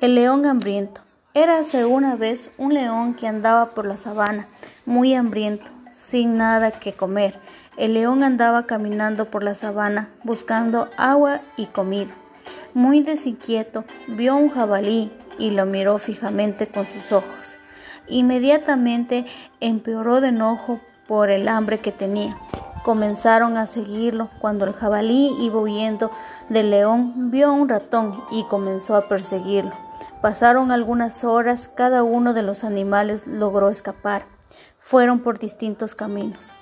El león hambriento. Érase una vez un león que andaba por la sabana, muy hambriento, sin nada que comer. El león andaba caminando por la sabana, buscando agua y comida. Muy desinquieto, vio un jabalí y lo miró fijamente con sus ojos. Inmediatamente empeoró de enojo por el hambre que tenía. Comenzaron a seguirlo cuando el jabalí iba huyendo del león, vio a un ratón y comenzó a perseguirlo. Pasaron algunas horas, cada uno de los animales logró escapar. Fueron por distintos caminos.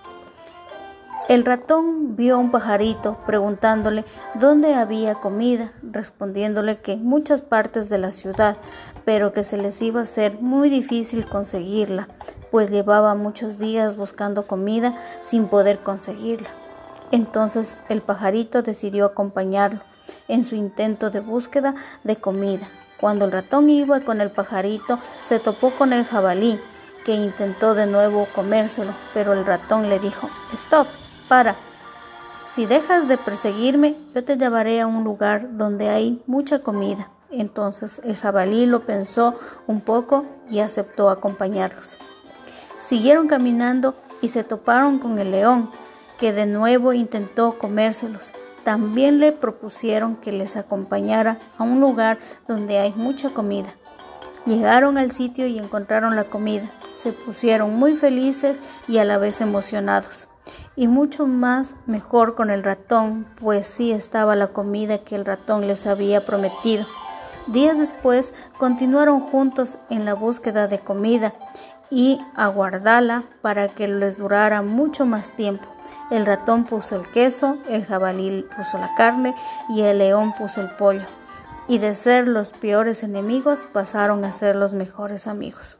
El ratón vio a un pajarito preguntándole dónde había comida, respondiéndole que en muchas partes de la ciudad, pero que se les iba a ser muy difícil conseguirla, pues llevaba muchos días buscando comida sin poder conseguirla. Entonces el pajarito decidió acompañarlo en su intento de búsqueda de comida. Cuando el ratón iba con el pajarito, se topó con el jabalí, que intentó de nuevo comérselo, pero el ratón le dijo, Stop, para. Si dejas de perseguirme, yo te llevaré a un lugar donde hay mucha comida. Entonces el jabalí lo pensó un poco y aceptó acompañarlos. Siguieron caminando y se toparon con el león, que de nuevo intentó comérselos. También le propusieron que les acompañara a un lugar donde hay mucha comida. Llegaron al sitio y encontraron la comida. Se pusieron muy felices y a la vez emocionados. Y mucho más mejor con el ratón, pues sí estaba la comida que el ratón les había prometido. Días después continuaron juntos en la búsqueda de comida y aguardala para que les durara mucho más tiempo. El ratón puso el queso, el jabalí puso la carne y el león puso el pollo. Y de ser los peores enemigos pasaron a ser los mejores amigos.